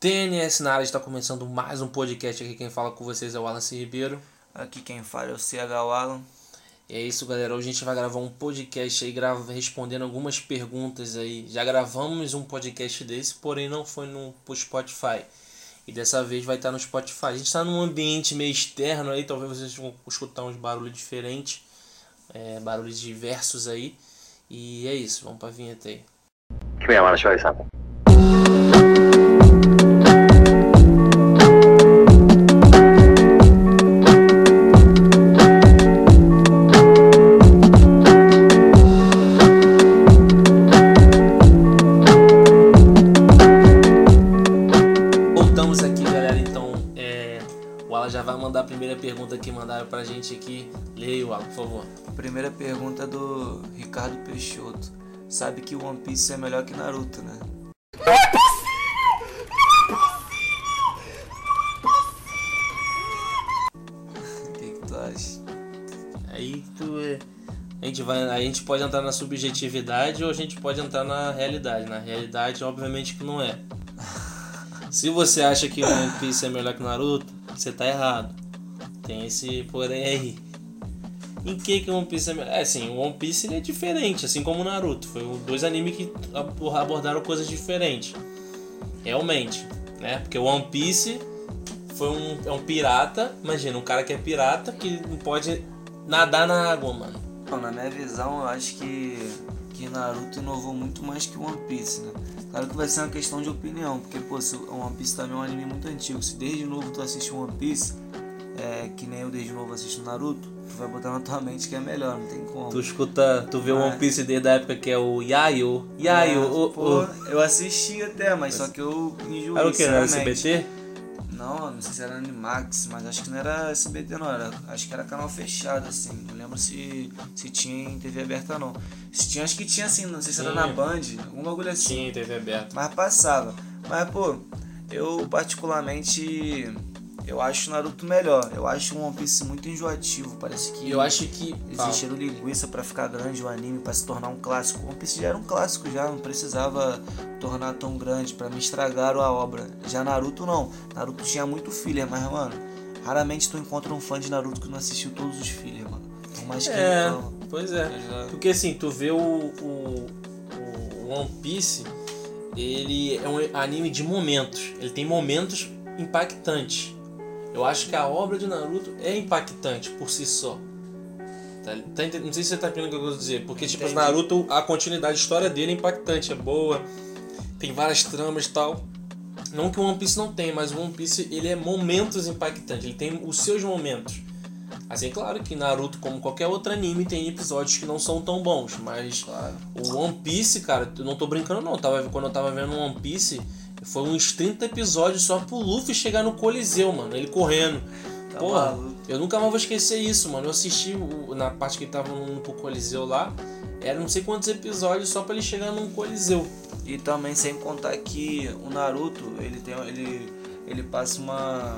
TNS na área está começando mais um podcast aqui. Quem fala com vocês é o Wallace Ribeiro. Aqui quem fala é o CH Alan. E é isso, galera. Hoje a gente vai gravar um podcast aí, grava, respondendo algumas perguntas aí. Já gravamos um podcast desse, porém não foi no Spotify. E dessa vez vai estar no Spotify. A gente está num ambiente meio externo aí, talvez vocês vão escutar uns barulhos diferentes, é, barulhos diversos aí. E é isso, vamos pra vinheta aí. Come here, I want to por favor. A primeira pergunta é do Ricardo Peixoto. Sabe que One Piece é melhor que Naruto, né? O que, que tu acha? Aí tu é. A gente, vai, a gente pode entrar na subjetividade ou a gente pode entrar na realidade. Na realidade, obviamente que não é. Se você acha que One Piece é melhor que Naruto, você tá errado. Tem esse porém aí. Em que que One Piece é? É assim, o One Piece ele é diferente, assim como o Naruto. Foi dois animes que abo- abordaram coisas diferentes. Realmente, né? Porque o One Piece foi um, é um pirata. Imagina, um cara que é pirata que não pode nadar na água, mano. Bom, na minha visão, eu acho que, que Naruto inovou muito mais que One Piece, né? Claro que vai ser uma questão de opinião, porque, pô, se One Piece também é um anime muito antigo. Se desde novo tu assiste One Piece, é, que nem eu desde novo assisto Naruto, tu vai botar na tua mente que é melhor, não tem como. Tu escuta, tu vê o Ah. One Piece desde a época que é o Yayo. Yayo, É, o, pô, o- eu assisti até, mas só que eu enjoei. Era o que? Era. SBT? Não, não sei se era Animax, mas acho que não era SBT não, era, acho que era canal fechado, assim. Não lembro se, se tinha em TV aberta não. Se tinha, acho que tinha assim, não sei se era Tinha. na Band, algum bagulho assim. Sim, TV aberta. Mas passava. Mas, pô, eu particularmente. Eu acho Naruto melhor. Eu acho o One Piece muito enjoativo. Parece que. Eu acho que. Eles encheram linguiça pra ficar grande o anime, pra se tornar um clássico. One Piece já era um clássico, já não precisava tornar tão grande. Pra me estragaram a obra. Já Naruto não. Naruto tinha muito filler, mas, mano, raramente tu encontra um fã de Naruto que não assistiu todos os fillers, mano. Por mais que É, fala. pois é. Já- Porque assim, tu vê o, o, o One Piece, ele é um anime de momentos. Ele tem momentos impactantes. Eu acho que a obra de Naruto é impactante por si só. Tá, tá não sei se você tá entendendo o que eu quero dizer. Porque, tipo, Entendi. Naruto, a continuidade, a história dele é impactante, é boa. Tem várias tramas e tal. Não que o One Piece não tem, mas o One Piece ele é momentos impactantes. Ele tem os seus momentos. Assim, claro que Naruto, como qualquer outro anime, tem episódios que não são tão bons, mas Claro. o One Piece, cara, eu não tô brincando não, tava, quando eu tava vendo One Piece, foi uns 30 episódios só pro Luffy chegar no Coliseu, mano, ele correndo. Tá Porra, maluco. eu nunca mais vou esquecer isso, mano. Eu assisti o- na parte que ele tava indo pro Coliseu lá, era não sei quantos episódios só pra ele chegar num Coliseu. E também sem contar que o Naruto, ele tem ele ele passa uma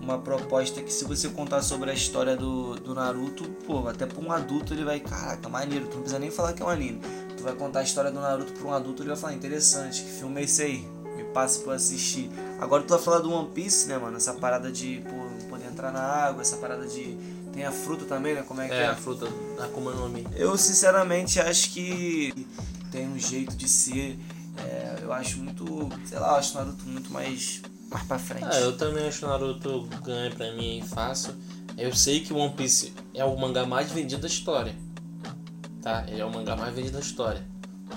uma proposta que se você contar sobre a história do, do Naruto, pô, até pra um adulto ele vai, caraca, maneiro, tu não precisa nem falar que é um anime. Tu vai contar a história do Naruto pra um adulto, ele vai falar, interessante, que filme é esse aí? Me passa pra assistir. Agora tu vai falar do One Piece, né, mano? Essa parada de, pô, poder entrar na água, essa parada de... Tem a fruta também, né? Como é que É, é? a fruta Akuma no Mi. Eu sinceramente acho que tem um jeito de ser. é, eu acho muito. Sei lá, eu acho o Naruto muito mais. mais pra frente. Ah, eu também acho Naruto ganha pra mim fácil. Eu sei que o One Piece é o mangá mais vendido da história. Tá? Ele é o mangá mais vendido da história.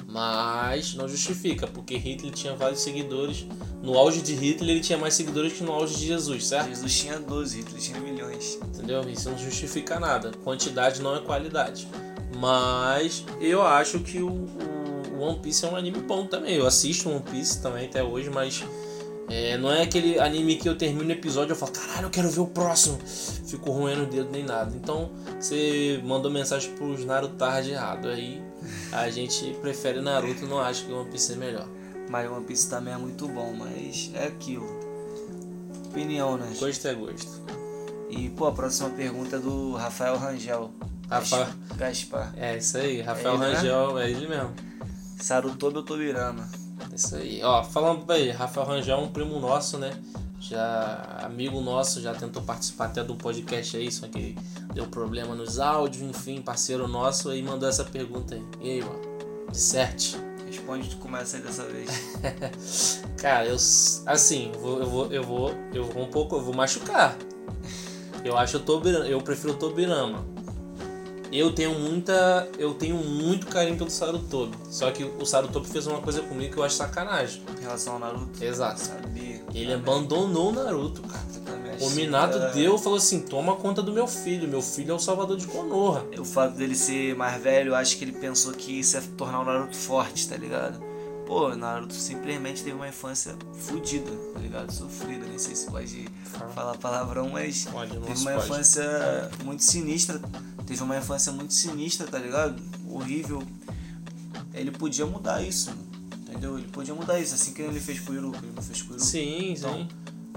Mas não justifica, porque Hitler tinha vários seguidores. No auge de Hitler ele tinha mais seguidores que no auge de Jesus, certo? Jesus tinha 12, Hitler tinha milhões. Entendeu? Isso não justifica nada. Quantidade não é qualidade. Mas eu acho que o, o One Piece é um anime bom também. Eu assisto One Piece também até hoje, mas é, não é aquele anime que eu termino o episódio e eu falo, caralho, eu quero ver o próximo. Fico roendo o dedo nem nada. Então você mandou mensagem pros Narutard errado. Aí a gente prefere Naruto, não acha que One Piece é melhor. Mas One Piece também é muito bom, mas é aquilo. Opinião, né? Gosto é gosto. E, pô, a próxima pergunta é do Rafael Rangel. Rafael. Gaspar. É isso aí, Rafael É ele, né? Rangel, é ele mesmo. Sarutobi ou Tobirama? Isso aí. Ó, falando aí, Rafael Rangel é um primo nosso, né? Já amigo nosso, já tentou participar até do podcast aí, só que deu problema nos áudios, enfim, parceiro nosso, aí mandou essa pergunta aí. E aí, mano? De certo? Responde, tu começa aí dessa vez. Cara, eu assim, eu vou, eu vou, eu vou, eu vou um pouco, eu vou machucar. Eu acho o Tobirama, eu prefiro o Tobirama. Eu tenho muita, eu tenho muito carinho pelo Sarutobi. Só que o Sarutobi fez uma coisa comigo que eu acho sacanagem. Em relação ao Naruto? Exato. Sabia. Ele abandonou o Naruto, cara. Também O Minato da- deu e falou assim: toma conta do meu filho. Meu filho é o salvador de Konoha. O fato dele ser mais velho, eu acho que ele pensou que isso ia tornar o Naruto forte, tá ligado? Pô, Naruto simplesmente teve uma infância fodida, tá ligado? Sofrida, nem sei se pode falar palavrão, mas Pode, teve uma pode. infância muito sinistra. Teve uma infância muito sinistra, tá ligado? Horrível. Ele podia mudar isso, entendeu? Ele podia mudar isso, assim que ele fez com o Iruka, ele não fez com o Iruka. Sim, Então, sim.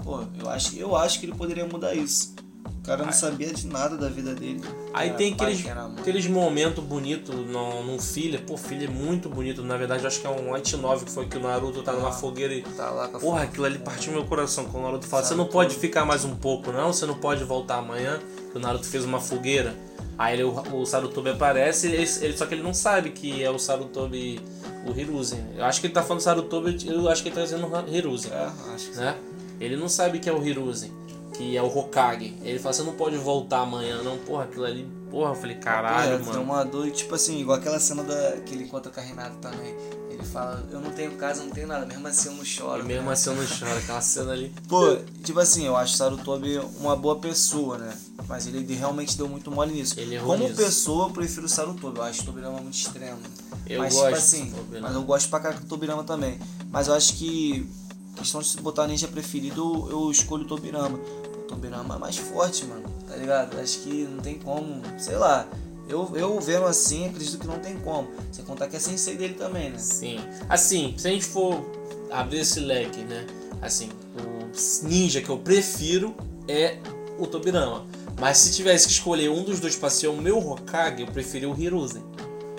Pô, eu acho, eu acho que ele poderia mudar isso. O cara não sabia de nada da vida dele. Aí Era tem aqueles, aqueles momentos bonitos no, num filho. Pô, filho é muito bonito. Na verdade, acho que é um Light 9 que foi que o Naruto tá numa Ah. fogueira e. Tá lá com a Porra, aquilo ali partiu meu coração. Quando o Naruto fala, você não pode ficar mais um pouco, não? Você não pode voltar amanhã. Que o Naruto fez uma fogueira. Aí ele- o, o Sarutobi aparece, ele, ele- só que ele não sabe que é o Sarutobi, o Hiruzen. Eu acho que ele tá falando Sarutobi, eu acho que ele tá dizendo Hiruzen É, acho que né? Ele não sabe que é o Hiruzen, que é o Hokage. Ele fala, você não pode voltar amanhã, não. Porra, aquilo ali. Porra, eu falei, caralho, Porra, mano. Tem uma dor, tipo assim, igual aquela cena da, que ele encontra com a Renata também. Ele fala, eu não tenho casa, eu não tenho nada, mesmo assim eu não choro. E mesmo né? assim eu não choro, aquela cena ali. Pô, tipo assim, eu acho o Sarutobi uma boa pessoa, né? Mas ele realmente deu muito mole nisso. Ele errou Como nisso. pessoa, eu prefiro o Sarutobi. Eu acho o Tobirama muito extremo. Eu mas, gosto tipo assim, mas eu gosto pra caraca do Tobirama também. Mas eu acho que, questão de botar ninja preferido, eu escolho o Tobirama. Tobirama é mais forte, mano, tá ligado? Acho que não tem como, sei lá. Eu, eu vendo assim, acredito que não tem como. Você contar que é sensei dele também, né? Sim. Assim, se a gente for abrir esse leque, né? Assim, o ninja que eu prefiro é o Tobirama. Mas se tivesse que escolher um dos dois pra ser o meu Hokage, eu preferi o Hiruzen.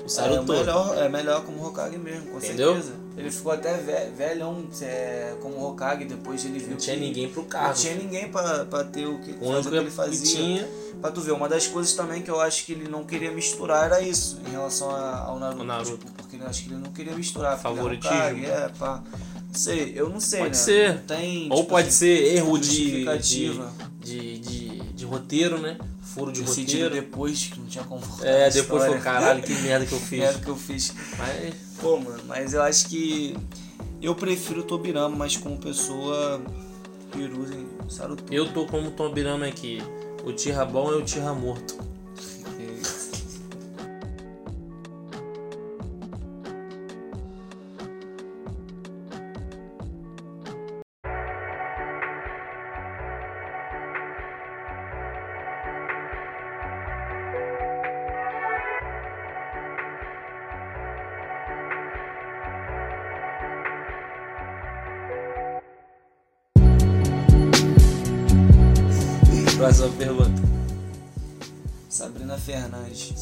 O É Sarutobi. melhor, é melhor como Hokage mesmo, com Entendeu? certeza. Ele ficou até ve- velhão é, como Hokage, depois ele viu Não tinha que ninguém pro não cargo. tinha ninguém pra, pra ter o que, O que ele que fazia. tinha Pra tu ver, uma das coisas também que eu acho que ele não queria misturar era isso, em relação a- ao Naruto. Naruto. tipo, porque eu acho que ele não queria misturar. é Favoritismo. Hokage, é, pá. Não sei, eu não sei, Pode né? ser. Não Tem, Ou tipo pode assim, ser erro de, de, de, de roteiro, né? Furo de decidido roteiro. depois, que não tinha como É, depois foi caralho, que merda que eu fiz. Merda que eu fiz. Mas Pô, mano, mas eu acho que eu prefiro o Tobirama, mas como pessoa, Hiruzen, Sarutobi. eu tô como Tobirama aqui. O Tira bom é o Tira morto.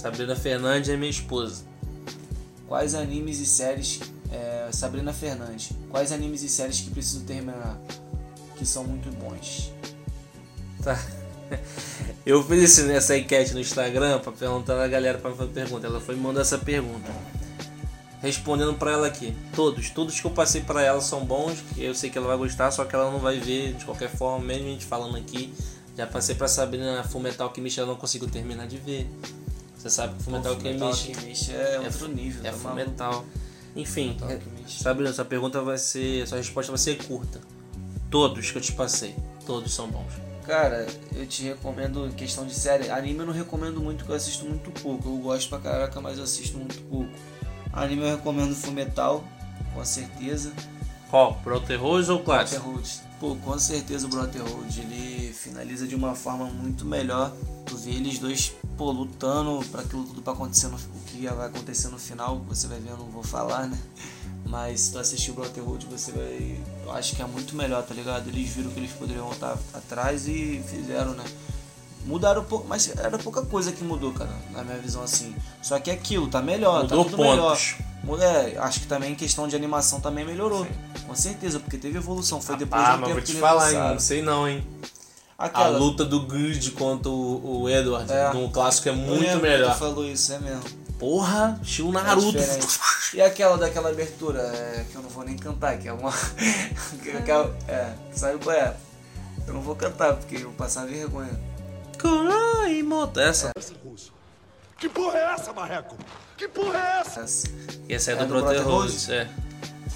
Sabrina Fernandes é minha esposa. Quais animes e séries. é, Sabrina Fernandes. Quais animes e séries que preciso terminar? Que são muito bons. Tá. Eu fiz essa enquete no Instagram pra perguntar a galera pra fazer pergunta. Ela foi me mandar essa pergunta. Respondendo pra ela aqui. Todos, todos que eu passei pra ela são bons, que eu sei que ela vai gostar, só que ela não vai ver de qualquer forma, mesmo a gente falando aqui. Já passei pra Sabrina Fullmetal Alchemist, ela não conseguiu terminar de ver. Você sabe que Fullmetal Alchemist Alchemist é outro nível. é tá Fullmetal. Enfim, é-. Sabrina, sua pergunta vai ser. Sua resposta vai ser curta. Todos que eu te passei, todos são bons. Cara, eu te recomendo em questão de série. Anime eu não recomendo muito, porque eu assisto muito pouco. Eu gosto pra caraca, mas eu assisto muito pouco. Anime eu recomendo Fullmetal, com certeza. Qual? Brotherhood ou clássico? Brotherhood. Pô, com certeza o Brotherhood ele finaliza de uma forma muito melhor. Tu vê eles dois, pô, lutando pra aquilo tudo pra acontecer no, o que vai acontecer no final, você vai ver, eu não vou falar, né? Mas se tu assistir o Brotherhood, você vai. Eu acho que é muito melhor, tá ligado? Eles viram que eles poderiam voltar atrás e fizeram, né? Mudaram pouco, mas era pouca coisa que mudou, cara, na minha visão assim. Só que é aquilo, tá melhor, Mudou tá tudo melhor. Mulher, acho que também em questão de animação também melhorou. Com certeza, porque teve evolução. Foi depois ah, de um mas tempo vou que te eles falar, hein? Não sei não, hein? A Aquela, luta do Grid contra o, o Edward É. no clássico é muito que melhor. Tu falou isso, é mesmo. Porra, estilo É Naruto. diferente. E aquela daquela abertura, é, que eu não vou nem cantar, que é uma. que, que é, é, sabe qual é? Eu não vou cantar, porque eu vou passar vergonha. Kurai Moto. Essa. Que porra é essa, Marreco? Que porra é essa? Essa. E essa é, É do do Brotherhood. Brotherhood? É.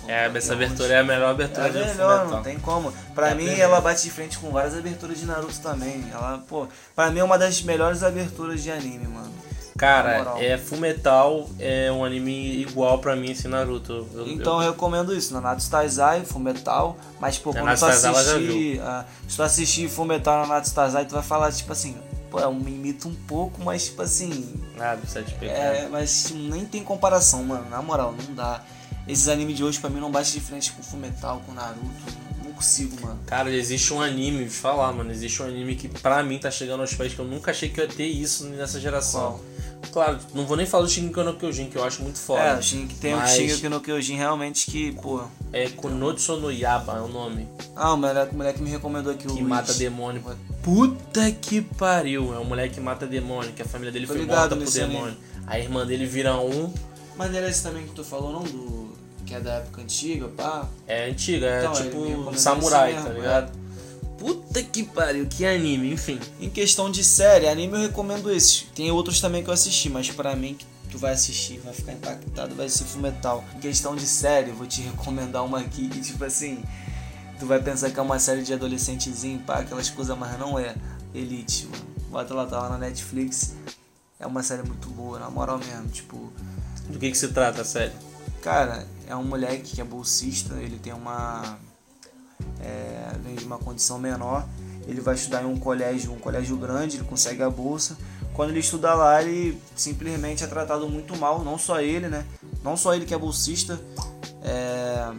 É, essa abertura é a melhor abertura É de melhor, Fullmetal. não tem como. Pra É mim, ela bate de frente com várias aberturas de Naruto também. Ela, pô, pra mim é uma das melhores aberturas de anime, mano. Cara, é Fullmetal é um anime igual pra mim esse Naruto. Eu- Então eu recomendo isso, Nanatsu Taizai, Fullmetal, mas pô, quando tu Nanatsu ela já assistir, ah, se tu assistir Fullmetal Nanatsu Taizai, tu vai falar tipo assim, pô, eu me imito um pouco, mas tipo assim, eu... Ah, do Sete Pecados. é, mas tipo, nem tem comparação, mano, na moral, não dá. Esses animes de hoje pra mim não bate de frente com Fullmetal, com Naruto, não consigo, mano. Cara, existe um anime, vou te falar, mano. Existe um anime que pra mim tá chegando aos pés que eu nunca achei que eu ia ter isso nessa geração. Claro, não vou nem falar do Shingeki no Kyojin, que eu acho muito foda. É, o Shingeki tem Mas- o Shingeki no Kyojin realmente que, pô... É Kunotsu no Yaba é o nome. Ah, o moleque, o moleque me recomendou aqui o Que Luiz. mata demônio. Puta que pariu. É um moleque que mata demônio, que a família dele foi morta por demônio. A irmã dele vira um. Mas era esse também que tu falou, não? Do... Que é da época antiga, pá? É antiga, é Então, tipo samurai, tá mesmo, ligado? Puta que pariu, que anime, enfim. Em questão de série, anime eu recomendo esses. Tem outros também que eu assisti, mas pra mim que tu vai assistir, vai ficar impactado, vai ser Fullmetal. Em questão de série, eu vou te recomendar uma aqui que tipo assim, tu vai pensar que é uma série de adolescentezinho, pá, aquelas coisas, mas não é. Elite, mano. Bota lá, tá lá na Netflix. É uma série muito boa, na moral mesmo, tipo, Do que que se trata a série? Cara, é um moleque que é bolsista, ele tem uma. É, vem de uma condição menor. Ele vai estudar em um colégio, um colégio grande, ele consegue a bolsa. Quando ele estuda lá, ele simplesmente é tratado muito mal, não só ele, né? Não só ele que é bolsista. É,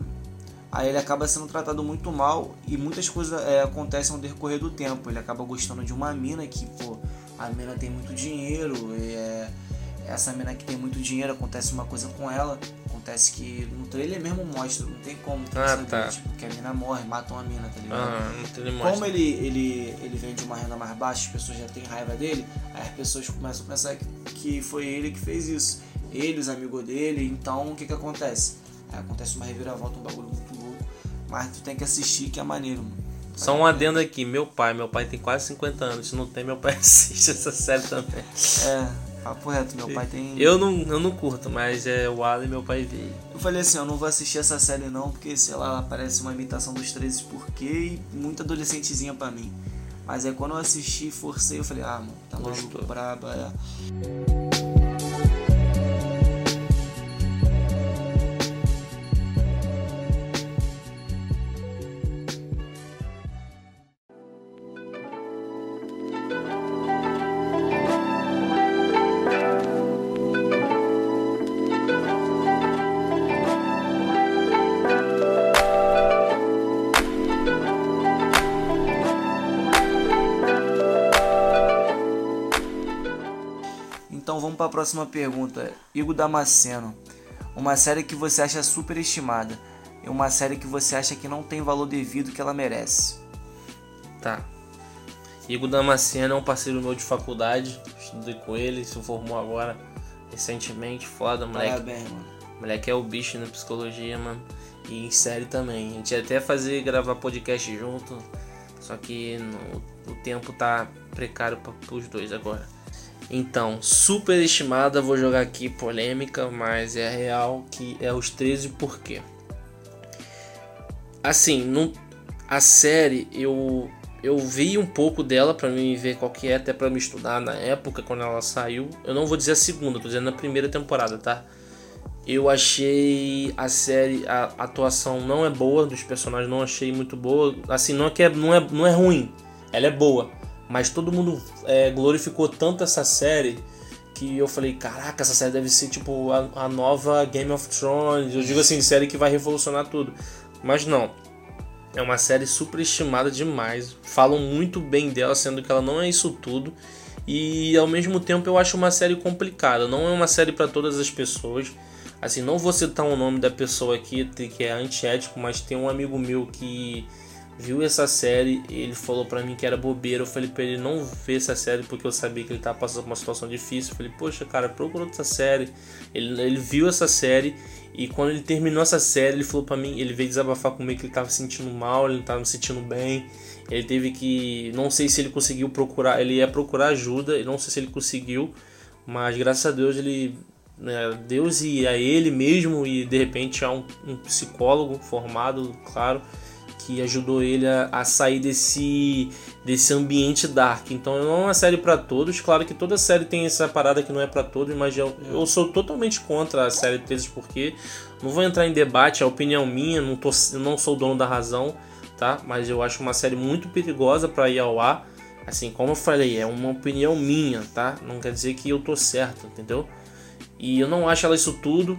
Aí ele acaba sendo tratado muito mal e muitas coisas é, acontecem ao decorrer do tempo. Ele acaba gostando de uma mina que, pô, a mina tem muito dinheiro, e é, essa mina que tem muito dinheiro, acontece uma coisa com ela. Acontece que no trailer mesmo mostra, não tem como tem que Ah, saber, tá. tipo, que a mina morre, matam a mina, tá ligado? Ah, mostra. Como ele, ele, ele vem de uma renda mais baixa, as pessoas já têm raiva dele, aí as pessoas começam a pensar que, que foi ele que fez isso. Ele, os amigos dele, então o que que acontece? Aí acontece uma reviravolta, um bagulho muito louco, mas tu tem que assistir que é maneiro, mano. Só um adendo aqui, meu pai, meu pai tem quase 50 anos, se não tem, meu pai assiste essa série também. É, papo reto, meu pai tem... Eu não, eu não curto, mas é o Alan e meu pai veio. Eu falei assim, eu não vou assistir essa série não, porque, sei lá, parece uma imitação dos 13 porquê e muito adolescentezinha pra mim. Mas aí quando eu assisti, forcei, eu falei, ah, mano, tá maluco, braba, é. Então vamos para a próxima pergunta. Igor Damasceno. Uma série que você acha superestimada e uma série que você acha que não tem valor devido que ela merece. Tá. Igor Damasceno é um parceiro meu de faculdade, estudei com ele, se formou agora recentemente, foda, moleque. Parabéns, mano. Moleque é o bicho na psicologia, mano. E em série também. A gente ia até fazer gravar podcast junto. Só que no- o tempo tá precário para os dois agora. Então, super estimada, vou jogar aqui polêmica, mas é real que é os 13 por quê? Assim, a série eu eu vi um pouco dela pra mim ver qual que é, até pra me estudar na época quando ela saiu. Eu não vou dizer a segunda, tô dizendo a primeira temporada, tá? Eu achei a série, a atuação não é boa dos personagens, não achei muito boa. Assim, não é que é, não é, não é ruim, ela é boa. Mas todo mundo é, glorificou tanto essa série que eu falei, caraca, essa série deve ser tipo a, a nova Game of Thrones. Eu digo assim, série que vai revolucionar tudo. Mas não. É uma série superestimada demais. Falam muito bem dela, sendo que ela não é isso tudo. E ao mesmo tempo eu acho uma série complicada. Não é uma série para todas as pessoas. Assim, não vou citar o nome da pessoa aqui que é antiético, mas tem um amigo meu que viu essa série, ele falou para mim que era bobeira. Eu falei pra ele não ver essa série porque eu sabia que ele tava passando por uma situação difícil. Eu falei, poxa, cara, procura outra série. Ele, ele viu essa série e quando ele terminou essa série, ele falou para mim, ele veio desabafar comigo que ele tava se sentindo mal, ele não tava se sentindo bem. Ele teve que, não sei se ele conseguiu procurar, ele ia procurar ajuda, não sei se ele conseguiu, mas graças a Deus ele né, Deus e a ele mesmo e de repente há um, um psicólogo formado, claro, que ajudou ele a, a, sair desse, desse ambiente dark. Então não é uma série para todos. Claro que toda série tem essa parada que não é para todos, mas eu, eu sou totalmente contra a série 13 porque não vou entrar em debate, é opinião minha, não, tô, não sou dono da razão, tá? Mas eu acho uma série muito perigosa para ir ao ar. Assim, como eu falei, é uma opinião minha, tá? Não quer dizer que eu tô certo, entendeu? E eu não acho ela isso tudo.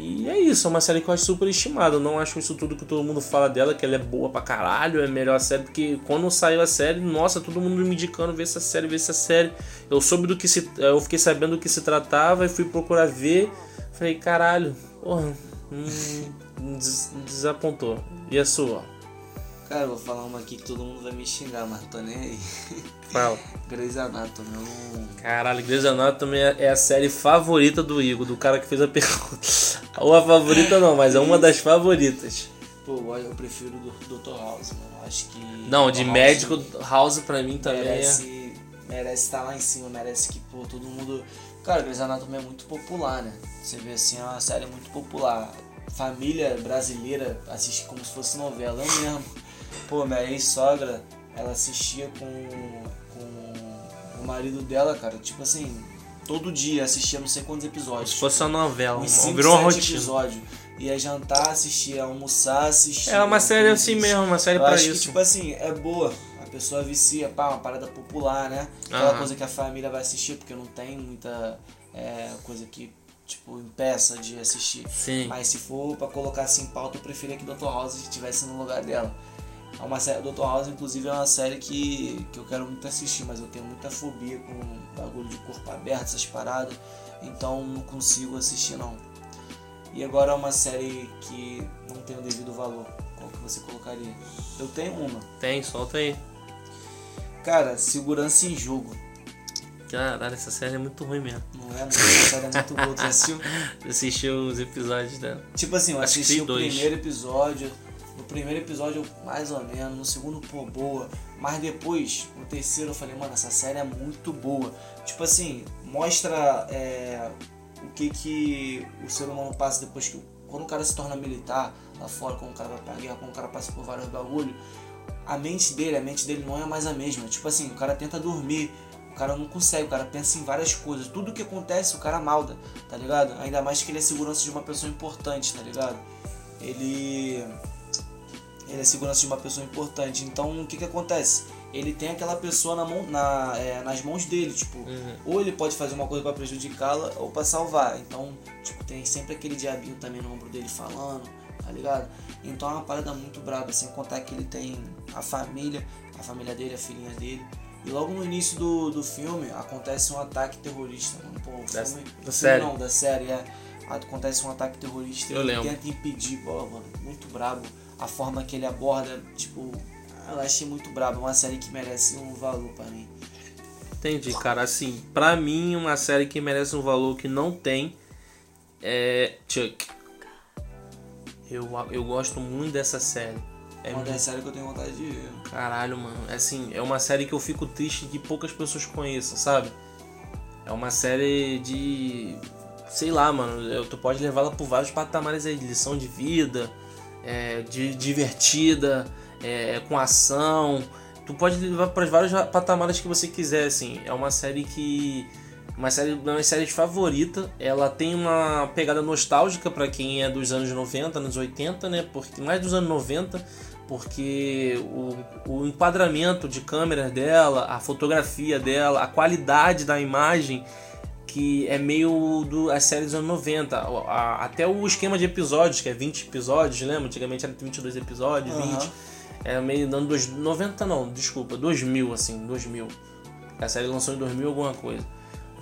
E é isso, é uma série que eu acho super estimada. Eu não acho isso tudo que todo mundo fala dela, que ela é boa pra caralho, é a melhor série, porque quando saiu a série, nossa, todo mundo me indicando ver essa série, ver essa série. Eu soube do que se. Eu fiquei sabendo do que se tratava e fui procurar ver. Falei, caralho, porra, hum, des desapontou. E a sua? Cara, eu vou falar uma aqui que todo mundo vai me xingar, mas tô nem aí. Fala. Grey's Anatomy. Eu não... Caralho, Grey's Anatomy é a série favorita do Igor, do cara que fez a pergunta. Ou a favorita não, mas é uma das favoritas. Pô, eu prefiro do Dr. House, mano. Acho que. Não, de House médico, House pra mim também merece, é. Merece estar lá em cima, merece que, pô, todo mundo. Cara, Grey's Anatomy é muito popular, né? Você vê assim, é uma série muito popular. Família brasileira assiste como se fosse novela, eu mesmo. Pô, minha ex-sogra, ela assistia com, o marido dela, cara. Tipo assim, todo dia assistia não sei quantos episódios. Se fosse uma novela, uns 5, virou uma rotina. episódios. Ia jantar, assistia, almoçar, assistia. É uma série assim mesmo, uma série Eu pra acho isso. que, tipo assim, é boa. A pessoa vicia, pá, uma parada popular, né? Aquela Aham. coisa que a família vai assistir, porque não tem muita é, coisa que, tipo, impeça de assistir. Sim. Mas se for pra colocar assim em pauta, eu preferia que Dr. House estivesse no lugar dela. É uma série, Dr. House, inclusive, é uma série que, que eu quero muito assistir, mas eu tenho muita fobia com bagulho de corpo aberto, essas paradas. Então não consigo assistir não. E agora é uma série que não tem o devido valor. Qual que você colocaria? Eu tenho uma. Tem, solta aí. Cara, segurança em jogo. Caralho, essa série é muito ruim mesmo. Não é? Essa série é muito boa. Tu assistiu? Assistiu os episódios dela. Tipo assim, eu assisti o dois. primeiro episódio. No primeiro episódio, mais ou menos. No segundo, pô, boa. Mas depois, no terceiro, eu falei, mano, essa série é muito boa. Tipo assim, mostra é, o que que o ser humano passa depois que. Quando o cara se torna militar lá fora, quando o cara vai pra guerra, quando o cara passa por vários bagulhos. A mente dele, a mente dele não é mais a mesma. Tipo assim, o cara tenta dormir. O cara não consegue, o cara pensa em várias coisas. Tudo que acontece, o cara malda, tá ligado? Ainda mais que ele é segurança de uma pessoa importante, tá ligado? Ele. Ele é segurança de uma pessoa importante. Então o que que acontece? Ele tem aquela pessoa na mão, na, é, nas mãos dele, tipo, ou ele pode fazer uma coisa pra prejudicá-la ou pra salvar. Então, tipo, tem sempre aquele diabinho também no ombro dele falando, tá ligado? Então é uma parada muito braba, sem contar que ele tem a família, a família dele, a filhinha dele. E logo no início do, do filme acontece um ataque terrorista, mano. Pô, o Da- filme, da filme série. Não, da série, é. Acontece um ataque terrorista Eu e ele lembro. tenta impedir, pô, mano, muito brabo. A forma que ele aborda, tipo, eu achei muito brabo. Uma série que merece um valor pra mim. Entendi, cara. Assim, pra mim, uma série que merece um valor que não tem é Chuck. Eu, eu gosto muito dessa série. É uma muito das séries que eu tenho vontade de ver. Caralho, mano. É Assim, é uma série que eu fico triste que poucas pessoas conheçam, sabe? É uma série de. Sei lá, mano. eu- Tu pode levá-la por vários patamares aí, de lição de vida, é, de divertida, é, com ação. Tu pode levar para vários patamares que você quiser, assim. É uma série que. Uma série, uma séries favorita. Ela tem uma pegada nostálgica pra quem é dos anos 90, anos 80, né? Porque mais dos anos 90, porque o, o enquadramento de câmeras dela, a fotografia dela, a qualidade da imagem que é meio do a série dos anos 90, A- a- até o esquema de episódios, que é 20 episódios, lembra? Antigamente era 22 episódios, Aham. 20. Era meio dando dois, 90 não, desculpa, 2000 assim, 2000. A série lançou em 2000 alguma coisa.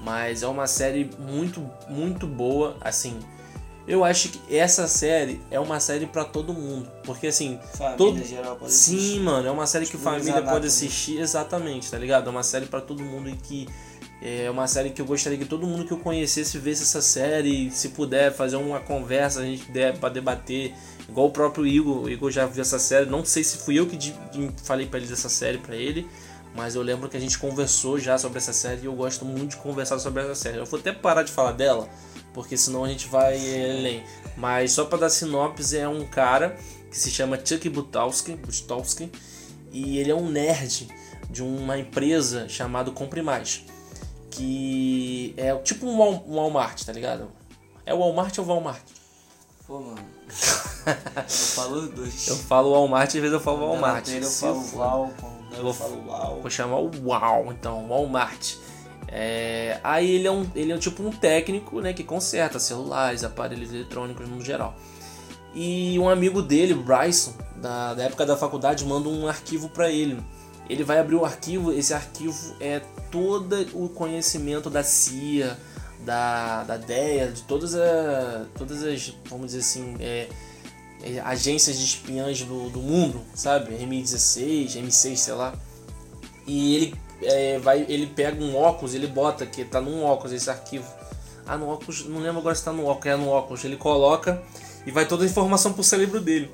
Mas é uma série muito, muito boa, assim. Eu acho que essa série é uma série pra todo mundo. Porque assim, Família todo... geral pode Sim, assistir. mano, é uma série que Tipo, família pode assistir exatamente, tá ligado? É uma série pra todo mundo e que é uma série que eu gostaria que todo mundo que eu conhecesse visse essa série, se puder fazer uma conversa, a gente der pra debater, igual o próprio Igor, o Igor já viu essa série, não sei se fui eu que falei pra ele dessa série pra ele, mas eu lembro que a gente conversou já sobre essa série e eu gosto muito de conversar sobre essa série. Eu vou até parar de falar dela, porque senão a gente vai eh, além. Mas só pra dar sinopse, é um cara que se chama Chuck Butowski, Butowski e ele é um nerd de uma empresa chamada Compre Mais, que é tipo um Wal- um Walmart, tá ligado? É o Walmart ou Walmart? Pô, mano. eu falo os dois. Eu falo Walmart e às vezes eu falo Walmart. eu falo. Uau, quando eu Vou- falo Uau. Vou chamar o Wow, então, Walmart. É, aí ele é, um, ele é tipo um técnico né, que conserta celulares, aparelhos eletrônicos no geral. E um amigo dele, Bryson, da, da época da faculdade, manda um arquivo para ele. Ele vai abrir o arquivo, esse arquivo é todo o conhecimento da CIA, da, da DEA, de todas, a, todas as, vamos dizer assim, é, é, agências de espiãs do, do mundo, sabe? M16, M6, sei lá. E ele é, vai, ele pega um óculos, ele bota que tá num óculos esse arquivo. Ah, no óculos, não lembro agora se tá no óculos, é no óculos. Ele coloca e vai toda a informação pro cérebro dele.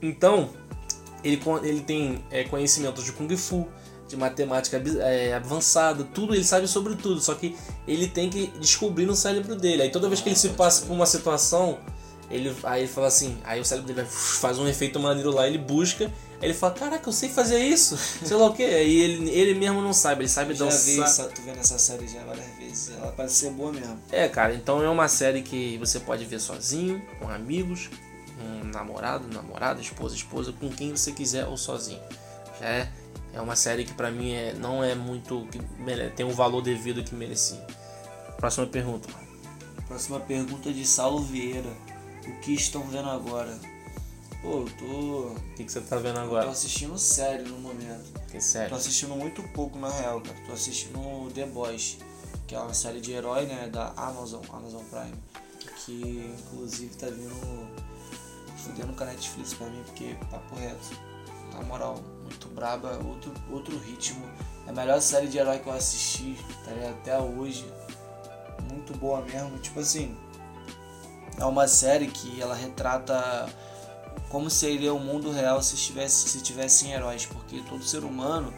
Então, ele, ele tem é, conhecimentos de Kung Fu, de matemática é, avançada, tudo, ele sabe sobre tudo, só que ele tem que descobrir no cérebro dele. Aí toda vez que ele se passa por uma situação, ele, aí ele fala assim, aí o cérebro dele vai, faz um efeito maneiro lá, ele busca, aí ele fala, caraca, eu sei fazer isso, sei lá o que, aí ele, ele mesmo não sabe, ele sabe Já vi, dançar. essa, tô vendo essa série já várias vezes. Ela parece ser boa mesmo. É, cara, então é uma série que você pode ver sozinho, com amigos, um namorado, namorada, esposa, esposa, com quem você quiser ou sozinho. Já é, é uma série que pra mim é, não é muito. que mere- tem um valor devido que merecia. Próxima pergunta. Próxima pergunta de Saulo Vieira. O que estão vendo agora? Pô, eu tô, O que, que você tá vendo tô agora? assistindo série no momento. Que Tô série? assistindo muito pouco na real, cara. Tô assistindo The Boys, que é uma série de herói, né, da Amazon, Amazon Prime. Que inclusive tá vindo fudendo com a Netflix pra mim, porque papo reto. Na moral, muito braba, outro, outro ritmo. É a melhor série de herói que eu assisti, tá ligado? Até hoje. Muito boa mesmo. Tipo assim, é uma série que ela retrata como seria o mundo real se tivesse se tivessem heróis, porque todo ser humano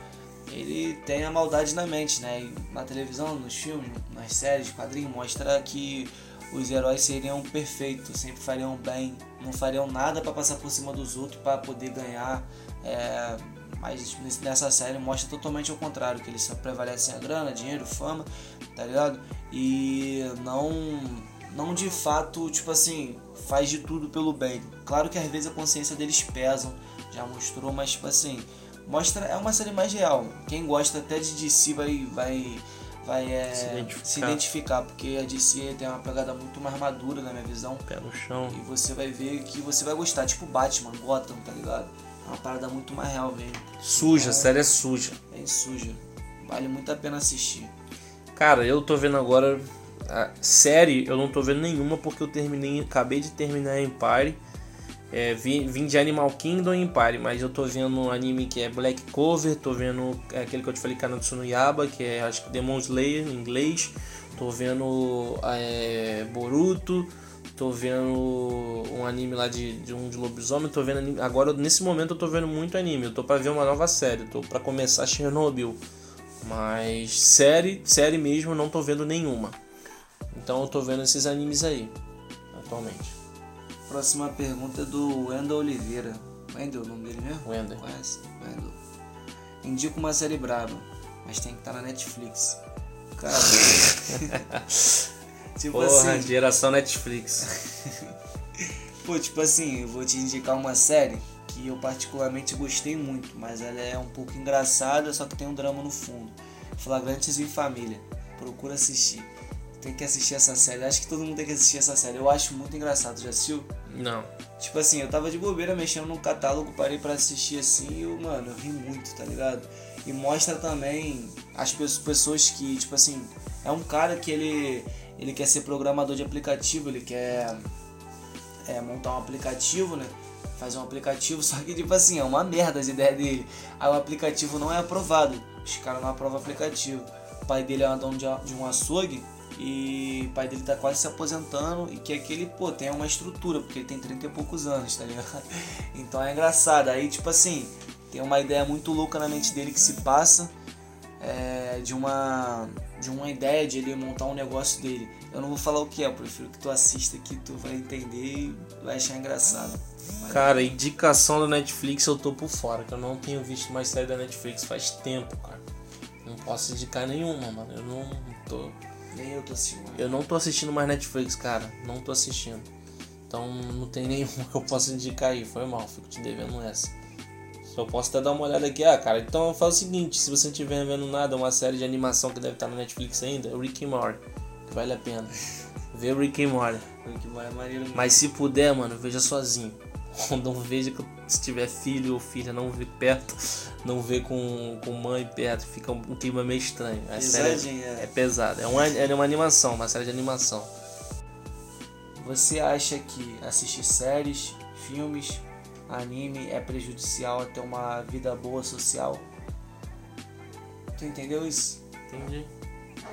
ele tem a maldade na mente, né? E na televisão, nos filmes, nas séries, quadrinhos mostra que os heróis seriam perfeitos, sempre fariam bem, não fariam nada para passar por cima dos outros para poder ganhar. É, mas nessa série mostra totalmente ao contrário, que eles só prevalecem a grana, dinheiro, fama, tá ligado? E não não de fato, tipo assim, faz de tudo pelo bem. Claro que às vezes a consciência deles pesam, já mostrou, mas tipo assim, mostra é uma série mais real. Quem gosta até de DC vai vai vai é, Se se, identificar. identificar. porque a DC tem uma pegada muito mais madura na minha visão. Pé no chão. E você vai ver que você vai gostar, tipo Batman, Gotham, tá ligado? É uma parada muito mais real mesmo, Suja, a série é suja. bem suja. Vale muito a pena assistir. Cara, eu tô vendo agora. A série eu não tô vendo nenhuma porque eu terminei. Acabei de terminar Empire. É, vim, vim de Animal Kingdom e Empire, mas eu tô vendo um anime que é Black Cover, tô vendo aquele que eu te falei, Kanatsu no Yaba, que é acho que Demon Slayer em inglês, tô vendo é, Boruto, tô vendo um anime lá de, de um de lobisomem, tô vendo anime, agora nesse momento eu tô vendo muito anime, eu tô pra ver uma nova série, tô pra começar Chernobyl, mas série, série mesmo não tô vendo nenhuma. Então eu tô vendo esses animes aí, atualmente. Próxima pergunta é do Wendel Oliveira. Wendel, o nome dele mesmo? Wendel. Conhece? Wendel. Indico uma série braba, mas tem que estar na Netflix. Cara. tipo Porra, assim, geração Netflix. pô, tipo assim, eu vou te indicar uma série que eu particularmente gostei muito, mas ela é um pouco engraçada, só que tem um drama no fundo. Flagrantes em Família. Procura assistir. Tem que assistir essa série. Acho que todo mundo tem que assistir essa série. Eu acho muito engraçado. Já assistiu? Não. Tipo assim, eu tava de bobeira mexendo no catálogo, parei pra assistir assim e eu, mano, eu ri muito, tá ligado? E mostra também as pe- pessoas que, tipo assim, é um cara que ele ele quer ser programador de aplicativo, ele quer é, montar um aplicativo, né? Fazer um aplicativo, só que tipo assim, é uma merda as ideias dele. Aí o aplicativo não é aprovado. Os caras não aprovam o aplicativo. O pai dele é dono de um açougue e o pai dele tá quase se aposentando e que ele, pô, tenha uma estrutura, porque ele tem 30 e poucos anos, tá ligado? Então é engraçado. Aí, tipo assim, tem uma ideia muito louca na mente dele que se passa é, de uma de uma ideia de ele montar um negócio dele. Eu não vou falar o que é, eu prefiro que tu assista que tu vai entender e vai achar engraçado. Cara, indicação da Netflix eu tô por fora, que eu não tenho visto mais série da Netflix faz tempo, cara. Não posso indicar nenhuma, mano. Eu não tô. Nem eu tô assistindo. Eu não tô assistindo mais Netflix, cara. Não tô assistindo. Então não tem nenhuma que eu possa indicar aí. Foi mal, fico te devendo essa. Só posso até dar uma olhada aqui. Ah, cara, então faz o seguinte: se você não estiver vendo nada, uma série de animação que deve estar na Netflix ainda, é Rick and Morty. Que vale a pena. Vê Rick and Morty. Que é maneiro. Mas se puder, mano, veja sozinho. Não veja que se tiver filho ou filha, não vê perto, não vê com, com mãe perto, fica um clima meio estranho. A série Pesadinha, é, é. é pesada. É uma, é uma animação, uma série de animação. Você acha que assistir séries, filmes, anime é prejudicial a ter uma vida boa social? Tu entendeu isso? Entendi.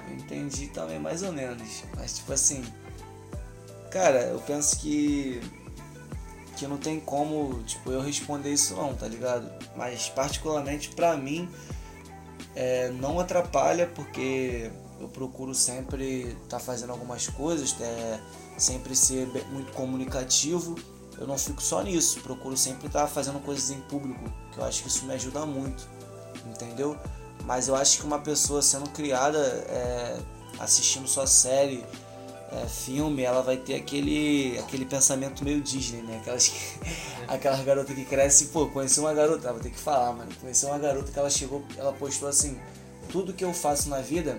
Eu entendi também mais ou menos. Mas tipo assim. Cara, eu penso que. Que não tem como, tipo, eu responder isso não, tá ligado? Mas particularmente pra mim é, não atrapalha porque eu procuro sempre estar fazendo algumas coisas, é, sempre ser muito comunicativo. Eu não fico só nisso, procuro sempre estar fazendo coisas em público, que eu acho que isso me ajuda muito, entendeu? Mas eu acho que uma pessoa sendo criada, é, assistindo só série, é, filme, ela vai ter aquele, aquele pensamento meio Disney, né? Aquelas, que- aquelas garotas que crescem, pô, conheci uma garota, ah, vou ter que falar, mano. Conheci uma garota que ela chegou, ela postou assim, tudo que eu faço na vida,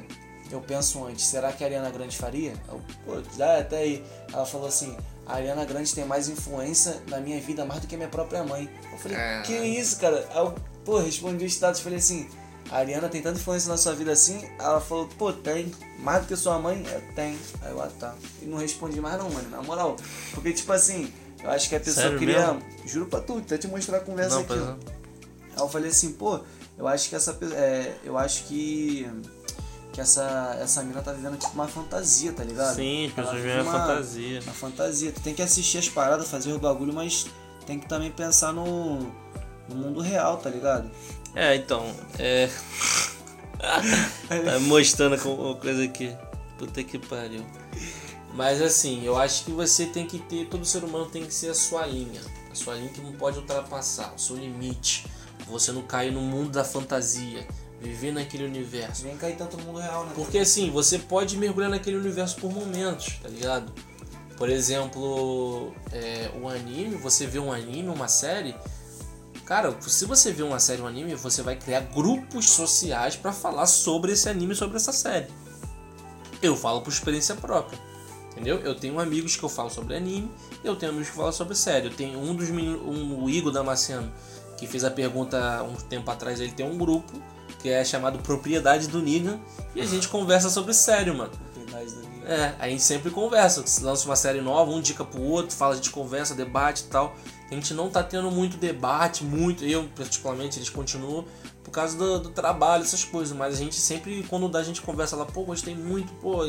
eu penso antes, será que a Ariana Grande faria? Eu, pô, já até aí. Ela falou assim, a Ariana Grande tem mais influência na minha vida mais do que a minha própria mãe. Eu falei, Caralho. que isso, cara? Aí eu, pô, respondi o status, falei assim, a Ariana tem tanta influência na sua vida assim? Ela falou, pô, tem. Mais do que sua mãe? É, tem. Aí eu, ah, tá. E não respondi mais não, mano, na moral. Porque, tipo assim, eu acho que a pessoa Sério queria... mesmo? Juro pra tu, até te mostrar a conversa Não, aqui, não. Aí eu falei assim, pô, eu acho que essa é, eu acho que que essa essa mina tá vivendo tipo uma fantasia, tá ligado? Sim, as pessoas vive veem a uma- fantasia. Uma fantasia. Tu tem que assistir as paradas, fazer o bagulho, mas tem que também pensar no no mundo real, tá ligado? É, então, é. tá mostrando uma coisa aqui. Puta que pariu. Mas assim, eu acho que você tem que ter. Todo ser humano tem que ser a sua linha. A sua linha que não pode ultrapassar, o seu limite. Você não cair no mundo da fantasia. Viver naquele universo. Vem cair tanto no mundo real, né? Porque assim, você pode mergulhar naquele universo por momentos, tá ligado? Por exemplo, é, o anime, você vê um anime, uma série. Cara, se você vê uma série, um anime, você vai criar grupos sociais pra falar sobre esse anime, sobre essa série. Eu falo por experiência própria. Entendeu? Eu tenho amigos que eu falo sobre anime, eu tenho amigos que falam sobre série. Eu tenho um dos meninos, um, o Igor Damasceno, que fez a pergunta um tempo atrás, ele tem um grupo que é chamado Propriedade do Negan, e a gente conversa sobre sério, mano. Propriedade da minha. É, a gente sempre conversa. Lança uma série nova, um dica pro outro, fala, a gente conversa, debate e tal. A gente não tá tendo muito debate, muito. Eu, particularmente, eles continuam por causa do, do trabalho, essas coisas. Mas a gente sempre, quando a gente conversa lá, pô, gostei muito, pô,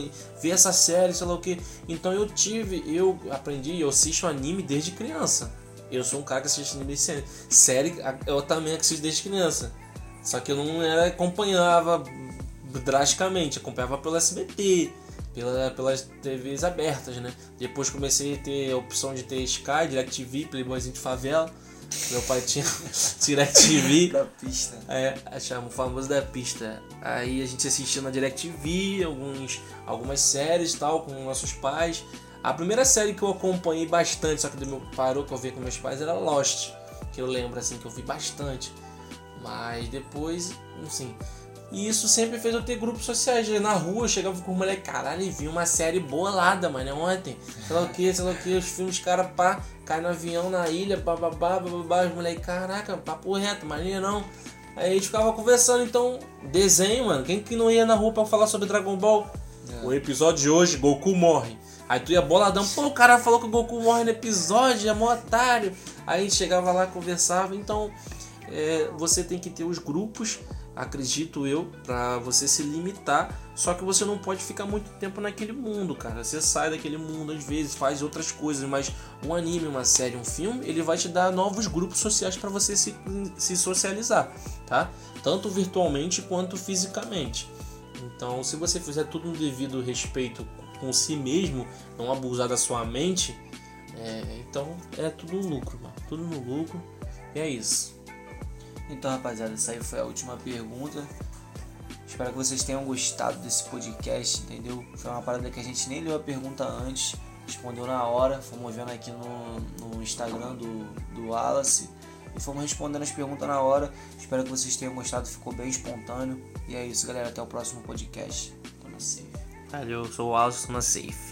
vê essa série, sei lá o que. Então eu tive, eu aprendi, eu assisto anime desde criança. Eu sou um cara que assiste anime desde. Série, eu também assisto desde criança. Só que eu não era, acompanhava drasticamente, acompanhava pelo SBT, pela, pelas TVs abertas, né? Depois comecei a ter a opção de ter Sky, DirecTV, Playboyzinho de favela. Meu pai tinha DirecTV. Da pista. É, achava o famoso da pista. Aí a gente assistia na DirecTV, alguns, algumas séries e tal, com nossos pais. A primeira série que eu acompanhei bastante, só que do meu, parou que eu vi com meus pais, era Lost. Que eu lembro, assim, que eu vi bastante. Mas depois, assim. E isso sempre fez eu ter grupos sociais. Na rua eu chegava com o moleque, caralho, e vi uma série bolada, mano, ontem. Sei lá o que, sei lá o que, os filmes, cara, pá, cai no avião na ilha, bababá, bababá, os moleques, caraca, papo reto, maneiro não. Aí a gente ficava conversando, então, desenho, mano. Quem que não ia na rua pra falar sobre Dragon Ball? O episódio de hoje, Goku morre. Aí tu ia boladão, pô, o cara falou que o Goku morre no episódio, é mó otário. Aí a gente chegava lá, conversava. Então, é, você tem que ter os grupos, acredito eu, pra você se limitar. Só que você não pode ficar muito tempo naquele mundo, cara. Você sai daquele mundo às vezes, faz outras coisas, mas um anime, uma série, um filme, ele vai te dar novos grupos sociais para você se, se socializar, tá? Tanto virtualmente quanto fisicamente. Então, se você fizer tudo no devido respeito com si mesmo, não abusar da sua mente, é, então é tudo lucro, mano. Tudo no lucro. E é isso. Então, rapaziada, essa aí foi a última pergunta. Espero que vocês tenham gostado desse podcast, entendeu? Foi uma parada que a gente nem leu a pergunta antes, respondeu na hora. Fomos vendo aqui no, no Instagram do, do Wallace e fomos respondendo as perguntas na hora. Espero que vocês tenham gostado, ficou bem espontâneo. E é isso, galera. Até o próximo podcast. Tô na safe. Valeu, eu sou o Wallace, na safe.